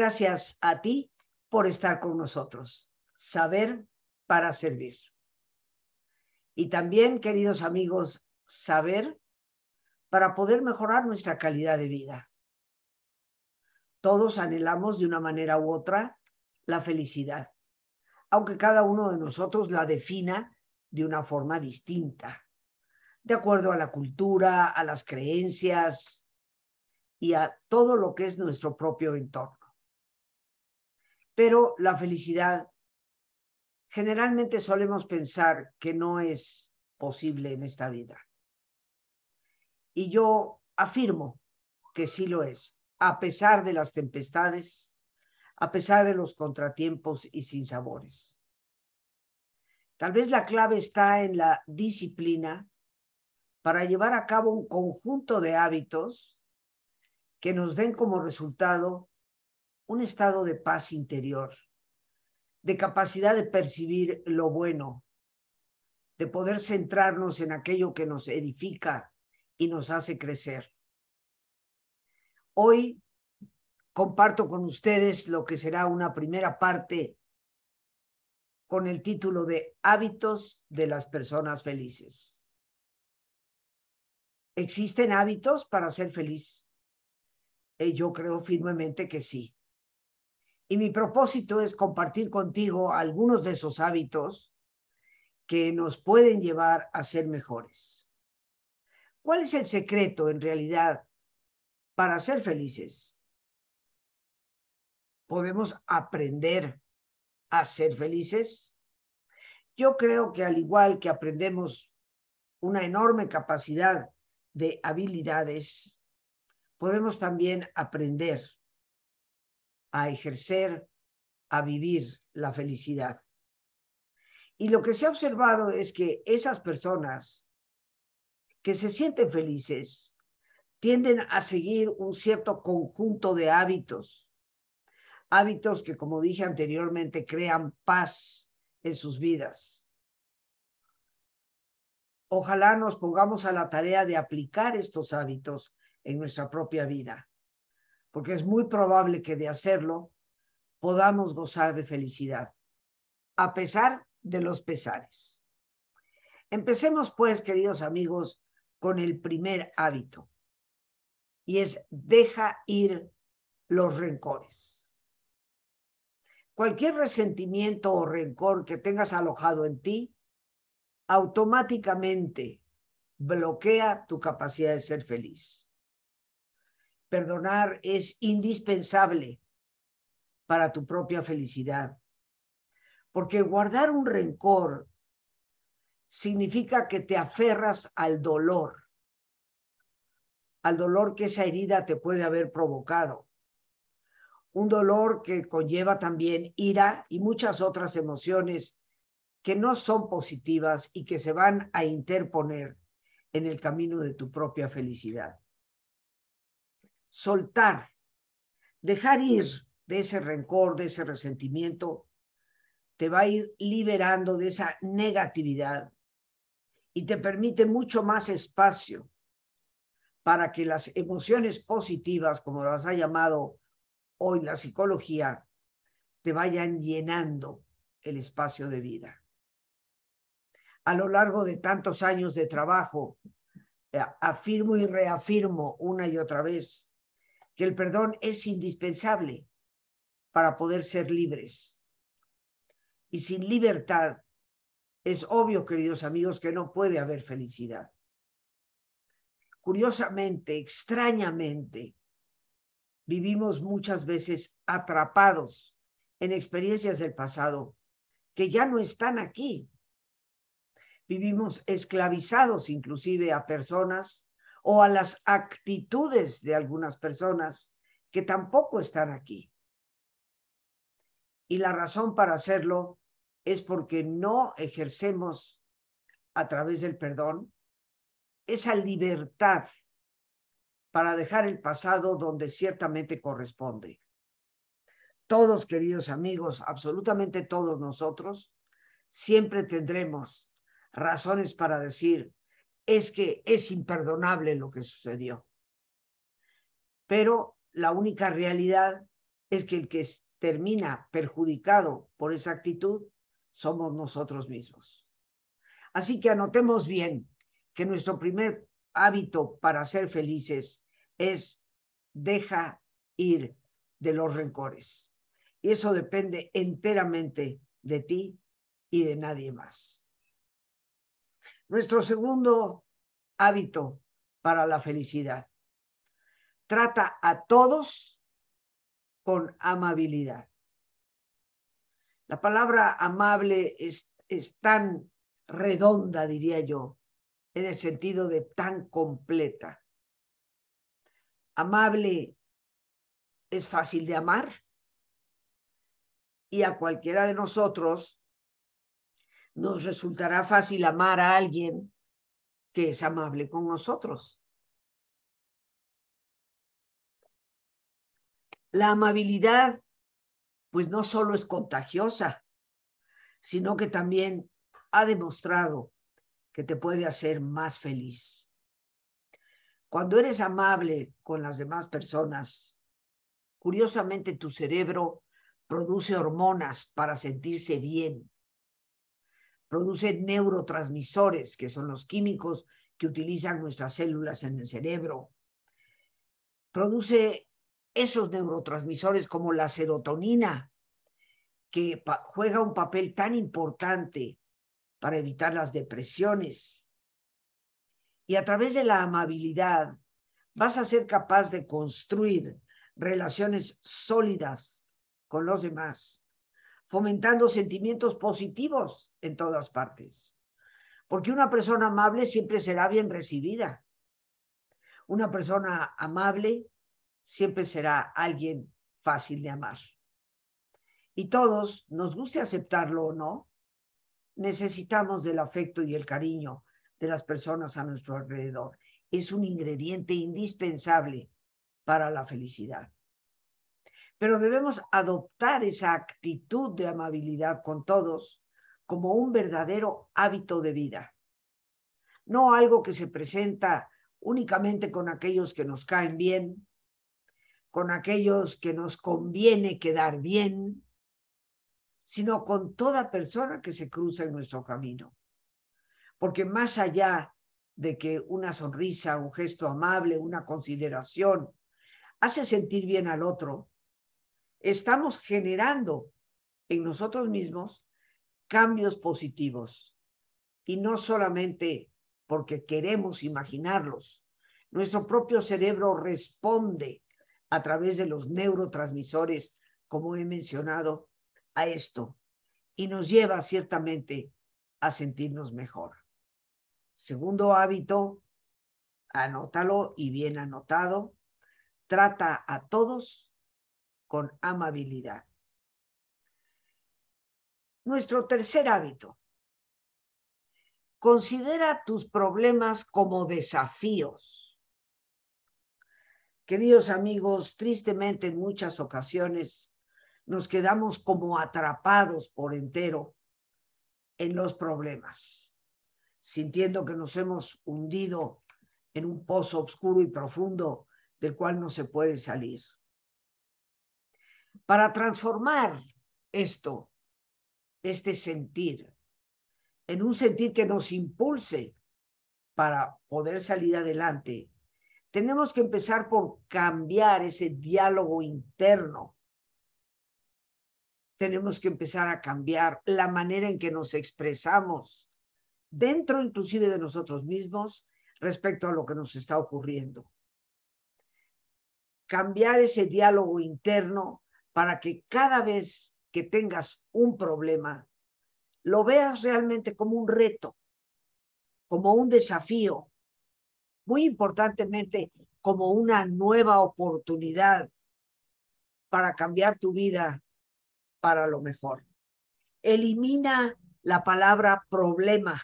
Gracias a ti por estar con nosotros. Saber para servir. Y también, queridos amigos, saber para poder mejorar nuestra calidad de vida. Todos anhelamos de una manera u otra la felicidad, aunque cada uno de nosotros la defina de una forma distinta, de acuerdo a la cultura, a las creencias y a todo lo que es nuestro propio entorno. Pero la felicidad, generalmente solemos pensar que no es posible en esta vida. Y yo afirmo que sí lo es, a pesar de las tempestades, a pesar de los contratiempos y sinsabores. Tal vez la clave está en la disciplina para llevar a cabo un conjunto de hábitos que nos den como resultado un estado de paz interior, de capacidad de percibir lo bueno, de poder centrarnos en aquello que nos edifica y nos hace crecer. Hoy comparto con ustedes lo que será una primera parte con el título de Hábitos de las personas felices. ¿Existen hábitos para ser feliz? Eh, yo creo firmemente que sí. Y mi propósito es compartir contigo algunos de esos hábitos que nos pueden llevar a ser mejores. ¿Cuál es el secreto en realidad para ser felices? ¿Podemos aprender a ser felices? Yo creo que al igual que aprendemos una enorme capacidad de habilidades, podemos también aprender a ejercer, a vivir la felicidad. Y lo que se ha observado es que esas personas que se sienten felices tienden a seguir un cierto conjunto de hábitos, hábitos que, como dije anteriormente, crean paz en sus vidas. Ojalá nos pongamos a la tarea de aplicar estos hábitos en nuestra propia vida porque es muy probable que de hacerlo podamos gozar de felicidad, a pesar de los pesares. Empecemos pues, queridos amigos, con el primer hábito, y es deja ir los rencores. Cualquier resentimiento o rencor que tengas alojado en ti, automáticamente bloquea tu capacidad de ser feliz perdonar es indispensable para tu propia felicidad. Porque guardar un rencor significa que te aferras al dolor, al dolor que esa herida te puede haber provocado. Un dolor que conlleva también ira y muchas otras emociones que no son positivas y que se van a interponer en el camino de tu propia felicidad soltar, dejar ir de ese rencor, de ese resentimiento, te va a ir liberando de esa negatividad y te permite mucho más espacio para que las emociones positivas, como las ha llamado hoy la psicología, te vayan llenando el espacio de vida. A lo largo de tantos años de trabajo, eh, afirmo y reafirmo una y otra vez que el perdón es indispensable para poder ser libres. Y sin libertad, es obvio, queridos amigos, que no puede haber felicidad. Curiosamente, extrañamente, vivimos muchas veces atrapados en experiencias del pasado que ya no están aquí. Vivimos esclavizados inclusive a personas o a las actitudes de algunas personas que tampoco están aquí. Y la razón para hacerlo es porque no ejercemos a través del perdón esa libertad para dejar el pasado donde ciertamente corresponde. Todos, queridos amigos, absolutamente todos nosotros, siempre tendremos razones para decir, es que es imperdonable lo que sucedió. Pero la única realidad es que el que termina perjudicado por esa actitud somos nosotros mismos. Así que anotemos bien que nuestro primer hábito para ser felices es deja ir de los rencores. Y eso depende enteramente de ti y de nadie más. Nuestro segundo hábito para la felicidad. Trata a todos con amabilidad. La palabra amable es, es tan redonda, diría yo, en el sentido de tan completa. Amable es fácil de amar y a cualquiera de nosotros nos resultará fácil amar a alguien que es amable con nosotros. La amabilidad, pues no solo es contagiosa, sino que también ha demostrado que te puede hacer más feliz. Cuando eres amable con las demás personas, curiosamente tu cerebro produce hormonas para sentirse bien. Produce neurotransmisores, que son los químicos que utilizan nuestras células en el cerebro. Produce esos neurotransmisores como la serotonina, que juega un papel tan importante para evitar las depresiones. Y a través de la amabilidad vas a ser capaz de construir relaciones sólidas con los demás, fomentando sentimientos positivos en todas partes. Porque una persona amable siempre será bien recibida. Una persona amable siempre será alguien fácil de amar. Y todos, nos guste aceptarlo o no, necesitamos del afecto y el cariño de las personas a nuestro alrededor. Es un ingrediente indispensable para la felicidad. Pero debemos adoptar esa actitud de amabilidad con todos como un verdadero hábito de vida, no algo que se presenta únicamente con aquellos que nos caen bien, con aquellos que nos conviene quedar bien, sino con toda persona que se cruza en nuestro camino. Porque más allá de que una sonrisa, un gesto amable, una consideración hace sentir bien al otro, estamos generando en nosotros mismos cambios positivos y no solamente porque queremos imaginarlos. Nuestro propio cerebro responde a través de los neurotransmisores, como he mencionado, a esto y nos lleva ciertamente a sentirnos mejor. Segundo hábito, anótalo y bien anotado, trata a todos con amabilidad. Nuestro tercer hábito, considera tus problemas como desafíos. Queridos amigos, tristemente en muchas ocasiones nos quedamos como atrapados por entero en los problemas, sintiendo que nos hemos hundido en un pozo oscuro y profundo del cual no se puede salir. Para transformar esto, este sentir, en un sentir que nos impulse para poder salir adelante, tenemos que empezar por cambiar ese diálogo interno tenemos que empezar a cambiar la manera en que nos expresamos dentro inclusive de nosotros mismos respecto a lo que nos está ocurriendo. Cambiar ese diálogo interno para que cada vez que tengas un problema, lo veas realmente como un reto, como un desafío, muy importantemente como una nueva oportunidad para cambiar tu vida para lo mejor. Elimina la palabra problema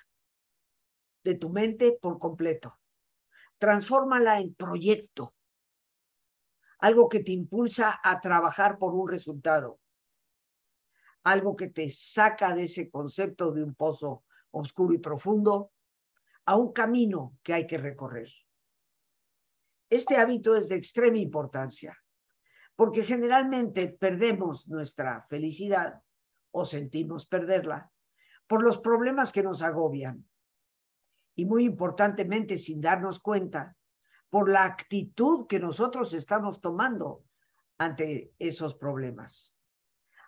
de tu mente por completo. Transfórmala en proyecto, algo que te impulsa a trabajar por un resultado, algo que te saca de ese concepto de un pozo oscuro y profundo a un camino que hay que recorrer. Este hábito es de extrema importancia porque generalmente perdemos nuestra felicidad o sentimos perderla por los problemas que nos agobian. Y muy importantemente, sin darnos cuenta, por la actitud que nosotros estamos tomando ante esos problemas.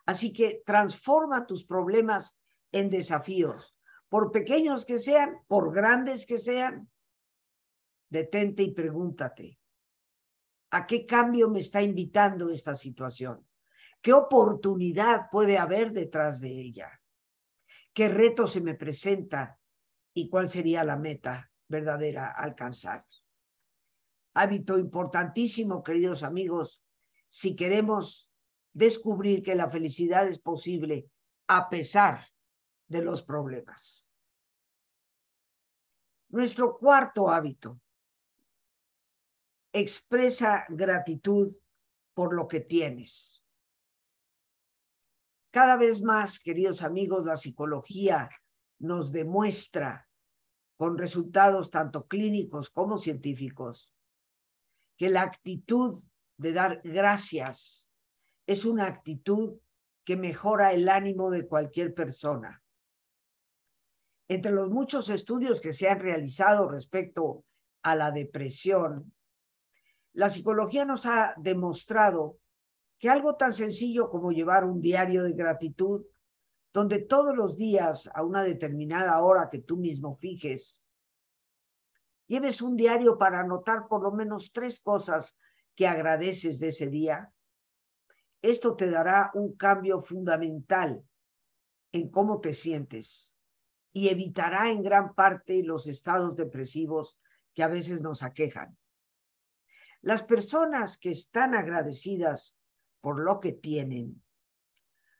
Así que transforma tus problemas en desafíos, por pequeños que sean, por grandes que sean. Detente y pregúntate, ¿a qué cambio me está invitando esta situación? ¿Qué oportunidad puede haber detrás de ella? ¿Qué reto se me presenta? ¿Y cuál sería la meta verdadera alcanzar? Hábito importantísimo, queridos amigos, si queremos descubrir que la felicidad es posible a pesar de los problemas. Nuestro cuarto hábito expresa gratitud por lo que tienes. Cada vez más, queridos amigos, la psicología nos demuestra con resultados tanto clínicos como científicos que la actitud de dar gracias es una actitud que mejora el ánimo de cualquier persona. Entre los muchos estudios que se han realizado respecto a la depresión, la psicología nos ha demostrado que algo tan sencillo como llevar un diario de gratitud, donde todos los días a una determinada hora que tú mismo fijes, lleves un diario para anotar por lo menos tres cosas que agradeces de ese día, esto te dará un cambio fundamental en cómo te sientes y evitará en gran parte los estados depresivos que a veces nos aquejan. Las personas que están agradecidas por lo que tienen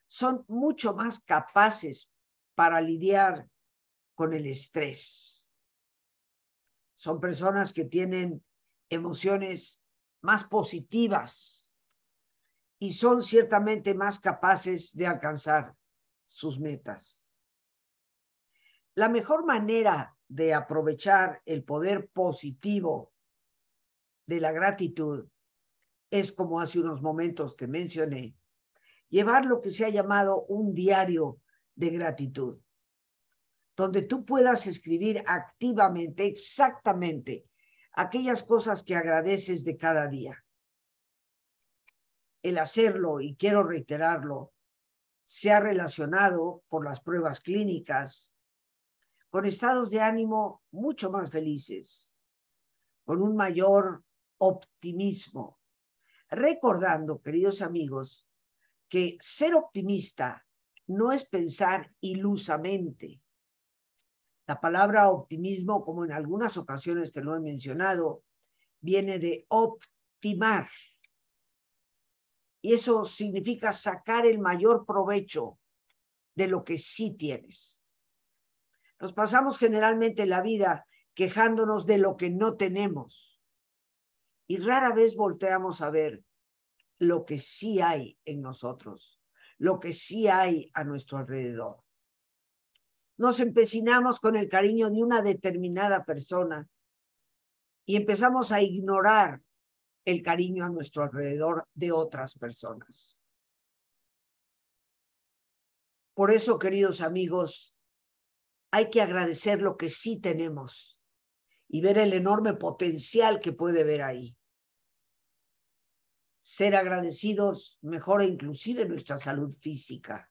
son mucho más capaces para lidiar con el estrés. Son personas que tienen emociones más positivas y son ciertamente más capaces de alcanzar sus metas. La mejor manera de aprovechar el poder positivo de la gratitud es, como hace unos momentos te mencioné, llevar lo que se ha llamado un diario de gratitud, donde tú puedas escribir activamente, exactamente, aquellas cosas que agradeces de cada día. El hacerlo, y quiero reiterarlo, se ha relacionado por las pruebas clínicas con estados de ánimo mucho más felices, con un mayor optimismo, recordando, queridos amigos, que ser optimista no es pensar ilusamente, la palabra optimismo, como en algunas ocasiones te lo he mencionado, viene de optimar. Y eso significa sacar el mayor provecho de lo que sí tienes. Nos pasamos generalmente la vida quejándonos de lo que no tenemos y rara vez volteamos a ver lo que sí hay en nosotros, lo que sí hay a nuestro alrededor nos empecinamos con el cariño de una determinada persona y empezamos a ignorar el cariño a nuestro alrededor de otras personas. Por eso, queridos amigos, hay que agradecer lo que sí tenemos y ver el enorme potencial que puede ver ahí. Ser agradecidos mejora inclusive nuestra salud física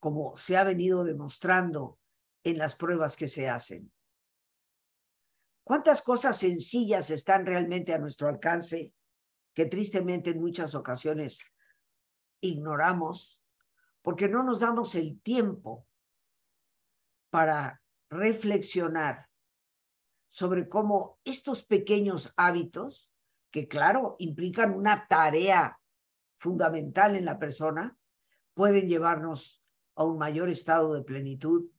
como se ha venido demostrando en las pruebas que se hacen. ¿Cuántas cosas sencillas están realmente a nuestro alcance que tristemente en muchas ocasiones ignoramos porque no nos damos el tiempo para reflexionar sobre cómo estos pequeños hábitos, que claro, implican una tarea fundamental en la persona, pueden llevarnos a un mayor estado de plenitud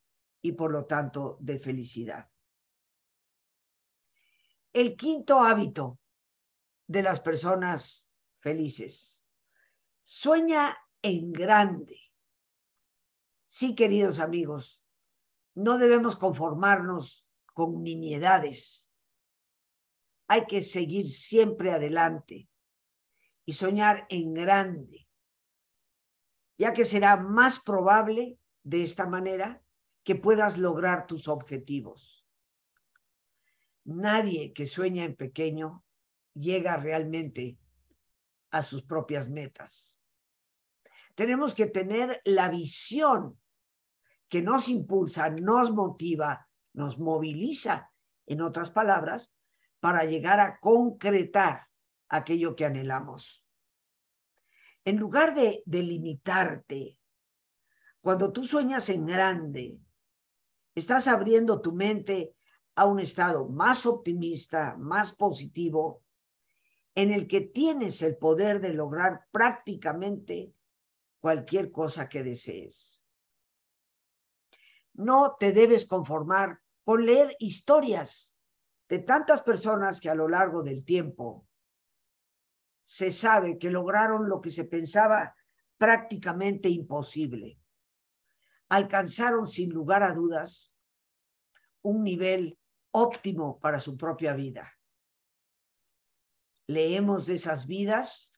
y por lo tanto de felicidad. El quinto hábito de las personas felices. Sueña en grande. Sí, queridos amigos, no debemos conformarnos con nimiedades. Hay que seguir siempre adelante y soñar en grande, ya que será más probable de esta manera que puedas lograr tus objetivos. Nadie que sueña en pequeño llega realmente a sus propias metas. Tenemos que tener la visión que nos impulsa, nos motiva, nos moviliza, en otras palabras, para llegar a concretar aquello que anhelamos. En lugar de, delimitarte, cuando tú sueñas en grande, estás abriendo tu mente a un estado más optimista, más positivo, en el que tienes el poder de lograr prácticamente cualquier cosa que desees. No te debes conformar con leer historias de tantas personas que a lo largo del tiempo se sabe que lograron lo que se pensaba prácticamente imposible. Alcanzaron sin lugar a dudas un nivel óptimo para su propia vida. Leemos de esas vidas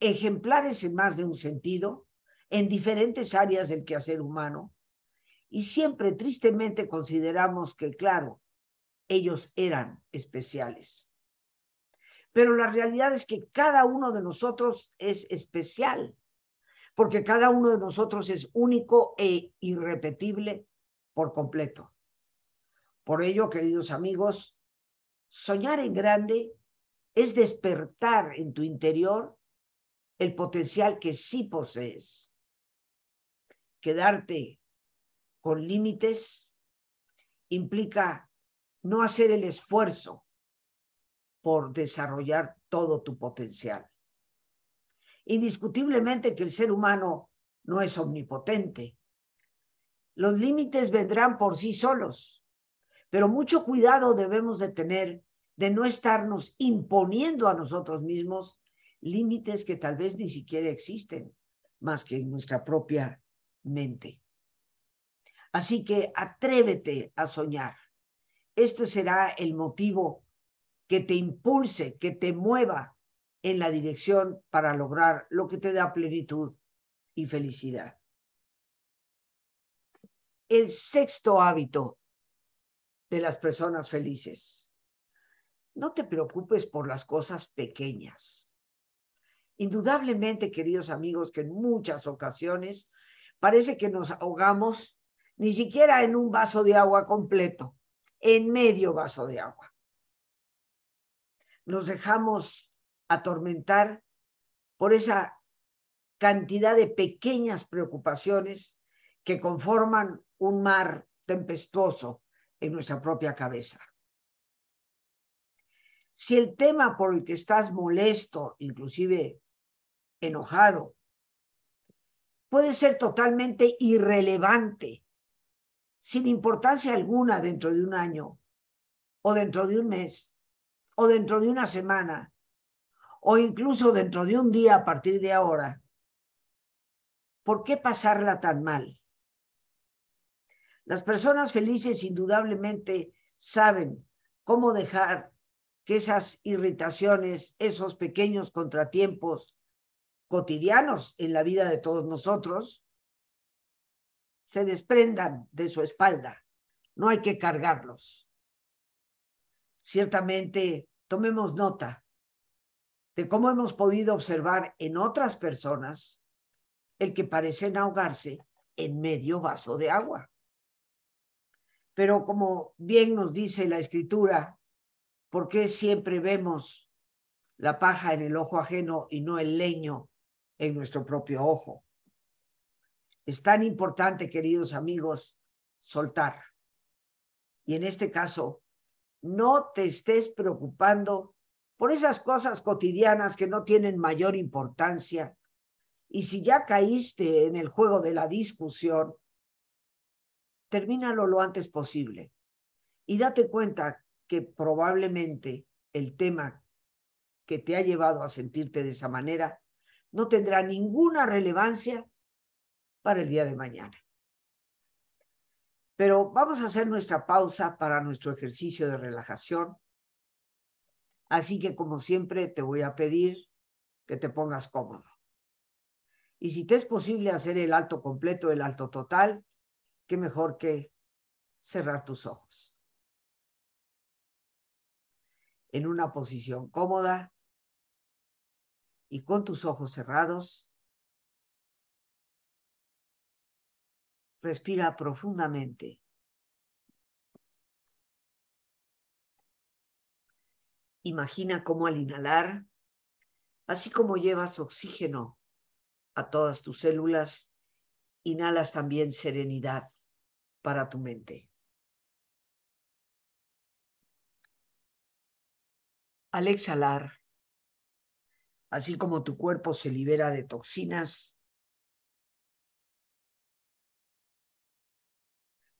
ejemplares en más de un sentido, en diferentes áreas del quehacer humano, y siempre tristemente consideramos que, claro, ellos eran especiales. Pero la realidad es que cada uno de nosotros es especial, porque cada uno de nosotros es único e irrepetible por completo. Por ello, queridos amigos, soñar en grande es despertar en tu interior el potencial que sí posees. Quedarte con límites implica no hacer el esfuerzo por desarrollar todo tu potencial. Indiscutiblemente que el ser humano no es omnipotente. Los límites vendrán por sí solos, pero mucho cuidado debemos de tener de no estarnos imponiendo a nosotros mismos límites que tal vez ni siquiera existen más que en nuestra propia mente. Así que atrévete a soñar. Este será el motivo que te impulse, que te mueva en la dirección para lograr lo que te da plenitud y felicidad. El sexto hábito de las personas felices. No te preocupes por las cosas pequeñas. Indudablemente, queridos amigos, que en muchas ocasiones parece que nos ahogamos ni siquiera en un vaso de agua completo en medio vaso de agua. Nos dejamos atormentar por esa cantidad de pequeñas preocupaciones que conforman un mar tempestuoso en nuestra propia cabeza. Si el tema por el que estás molesto, inclusive enojado, puede ser totalmente irrelevante sin importancia alguna dentro de un año, o dentro de un mes, o dentro de una semana, o incluso dentro de un día a partir de ahora. ¿Por qué pasarla tan mal? Las personas felices indudablemente saben cómo dejar que esas irritaciones, esos pequeños contratiempos cotidianos en la vida de todos nosotros, se desprendan de su espalda. No hay que cargarlos. Ciertamente, tomemos nota de cómo hemos podido observar en otras personas el que parecen ahogarse en medio vaso de agua. Pero como bien nos dice la escritura, ¿por qué siempre vemos la paja en el ojo ajeno y no el leño en nuestro propio ojo? Es tan importante, queridos amigos, soltar. Y en este caso, no te estés preocupando por esas cosas cotidianas que no tienen mayor importancia. Y si ya caíste en el juego de la discusión, termínalo lo antes posible. Y date cuenta que probablemente el tema que te ha llevado a sentirte de esa manera no tendrá ninguna relevancia para el día de mañana. Pero vamos a hacer nuestra pausa para nuestro ejercicio de relajación. Así que, como siempre, te voy a pedir que te pongas cómodo. Y si te es posible hacer el alto completo, el alto total, qué mejor que cerrar tus ojos. En una posición cómoda y con tus ojos cerrados, respira profundamente. Imagina cómo al inhalar, así como llevas oxígeno a todas tus células, inhalas también serenidad para tu mente. Al exhalar, así como tu cuerpo se libera de toxinas,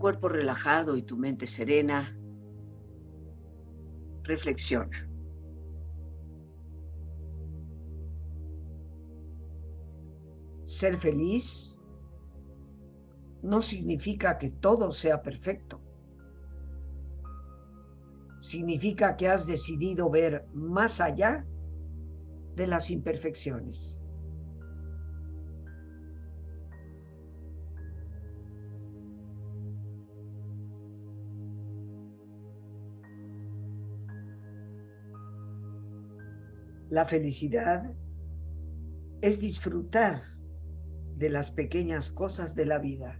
Cuerpo relajado y tu mente serena, reflexiona. Ser feliz no significa que todo sea perfecto. Significa que has decidido ver más allá de las imperfecciones. La felicidad es disfrutar de las pequeñas cosas de la vida.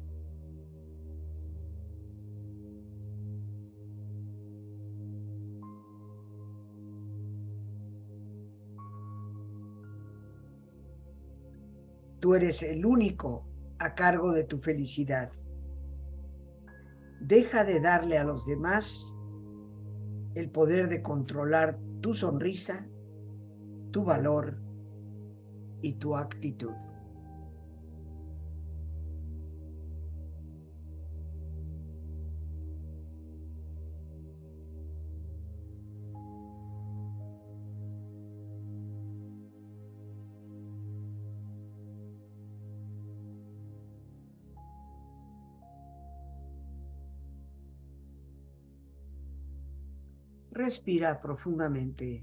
Tú eres el único a cargo de tu felicidad. Deja de darle a los demás el poder de controlar tu sonrisa tu valor y tu actitud. Respira profundamente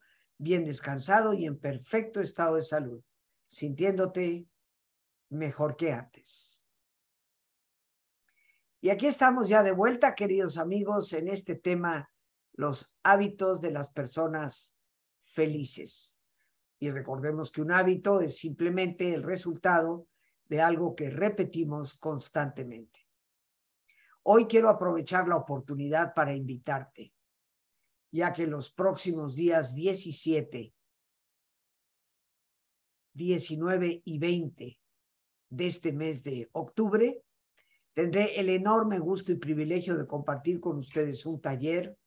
bien descansado y en perfecto estado de salud, sintiéndote mejor que antes. Y aquí estamos ya de vuelta, queridos amigos, en este tema, los hábitos de las personas felices. Y recordemos que un hábito es simplemente el resultado de algo que repetimos constantemente. Hoy quiero aprovechar la oportunidad para invitarte ya que los próximos días 17, 19 y 20 de este mes de octubre, tendré el enorme gusto y privilegio de compartir con ustedes un taller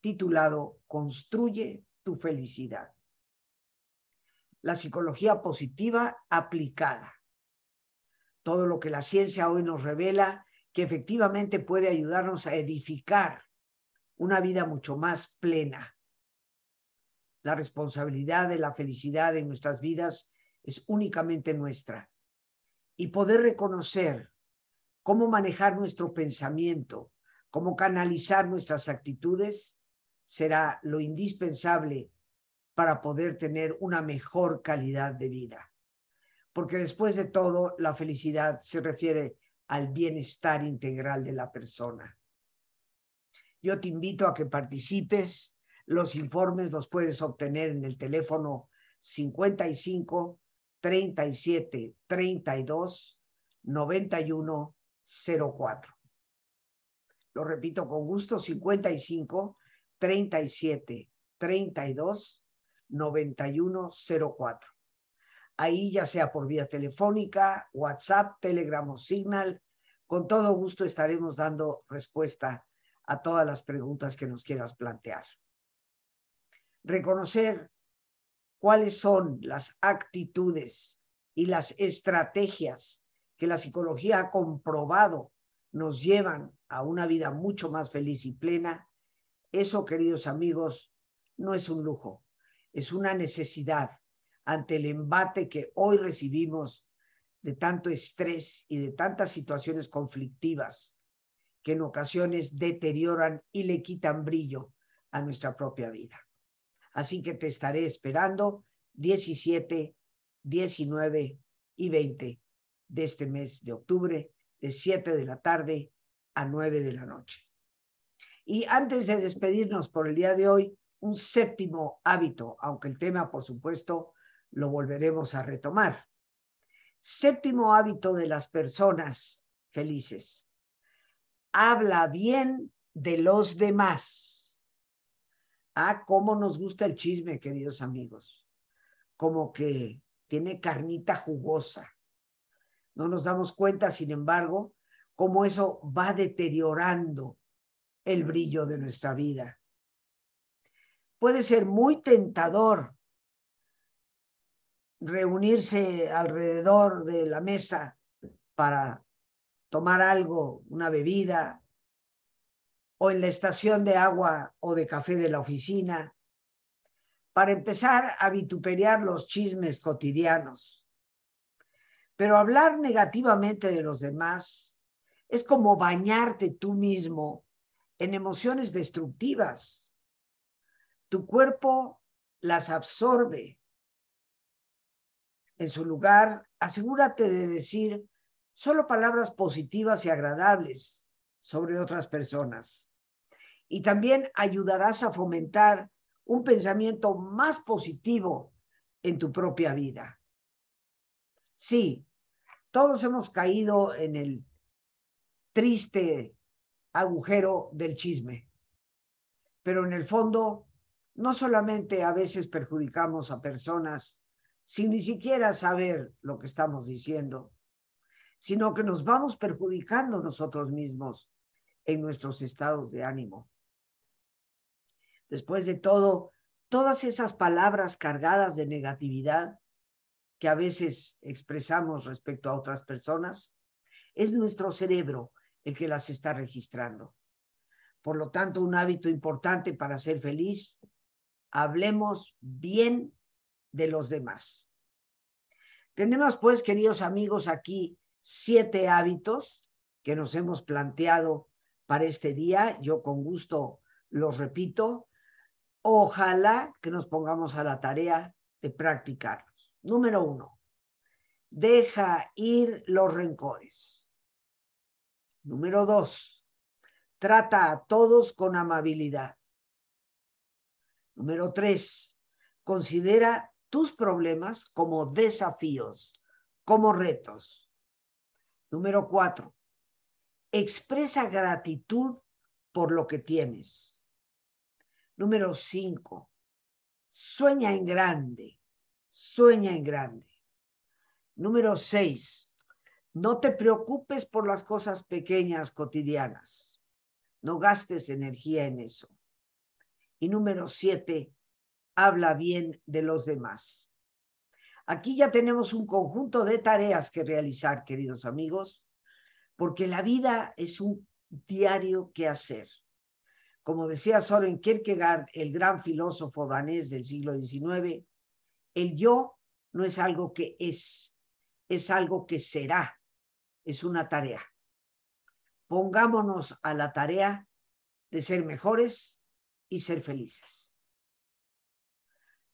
titulado Construye tu felicidad. La psicología positiva aplicada. Todo lo que la ciencia hoy nos revela que efectivamente puede ayudarnos a edificar una vida mucho más plena. La responsabilidad de la felicidad en nuestras vidas es únicamente nuestra. Y poder reconocer cómo manejar nuestro pensamiento, cómo canalizar nuestras actitudes, será lo indispensable para poder tener una mejor calidad de vida. Porque después de todo, la felicidad se refiere al bienestar integral de la persona. Yo te invito a que participes. Los informes los puedes obtener en el teléfono 55 37 32 91 04. Lo repito con gusto, 55 37 32 91 04. Ahí ya sea por vía telefónica, WhatsApp, Telegram o Signal, con todo gusto estaremos dando respuesta a todas las preguntas que nos quieras plantear. Reconocer cuáles son las actitudes y las estrategias que la psicología ha comprobado nos llevan a una vida mucho más feliz y plena, eso, queridos amigos, no es un lujo, es una necesidad ante el embate que hoy recibimos de tanto estrés y de tantas situaciones conflictivas que en ocasiones deterioran y le quitan brillo a nuestra propia vida. Así que te estaré esperando 17, 19 y 20 de este mes de octubre, de 7 de la tarde a 9 de la noche. Y antes de despedirnos por el día de hoy, un séptimo hábito, aunque el tema, por supuesto, lo volveremos a retomar. Séptimo hábito de las personas felices. Habla bien de los demás. Ah, cómo nos gusta el chisme, queridos amigos. Como que tiene carnita jugosa. No nos damos cuenta, sin embargo, cómo eso va deteriorando el brillo de nuestra vida. Puede ser muy tentador reunirse alrededor de la mesa para tomar algo, una bebida, o en la estación de agua o de café de la oficina, para empezar a vituperiar los chismes cotidianos. Pero hablar negativamente de los demás es como bañarte tú mismo en emociones destructivas. Tu cuerpo las absorbe en su lugar, asegúrate de decir solo palabras positivas y agradables sobre otras personas. Y también ayudarás a fomentar un pensamiento más positivo en tu propia vida. Sí, todos hemos caído en el triste agujero del chisme, pero en el fondo no solamente a veces perjudicamos a personas sin ni siquiera saber lo que estamos diciendo, sino que nos vamos perjudicando nosotros mismos en nuestros estados de ánimo. Después de todo, todas esas palabras cargadas de negatividad que a veces expresamos respecto a otras personas, es nuestro cerebro el que las está registrando. Por lo tanto, un hábito importante para ser feliz, hablemos bien de los demás. Tenemos pues, queridos amigos, aquí siete hábitos que nos hemos planteado para este día. Yo con gusto los repito. Ojalá que nos pongamos a la tarea de practicarlos. Número uno, deja ir los rencores. Número dos, trata a todos con amabilidad. Número tres, considera tus problemas como desafíos, como retos. Número cuatro, expresa gratitud por lo que tienes. Número cinco, sueña en grande, sueña en grande. Número seis, no te preocupes por las cosas pequeñas cotidianas. No gastes energía en eso. Y número siete, habla bien de los demás. Aquí ya tenemos un conjunto de tareas que realizar, queridos amigos, porque la vida es un diario que hacer. Como decía Soren Kierkegaard, el gran filósofo danés del siglo XIX, el yo no es algo que es, es algo que será, es una tarea. Pongámonos a la tarea de ser mejores y ser felices.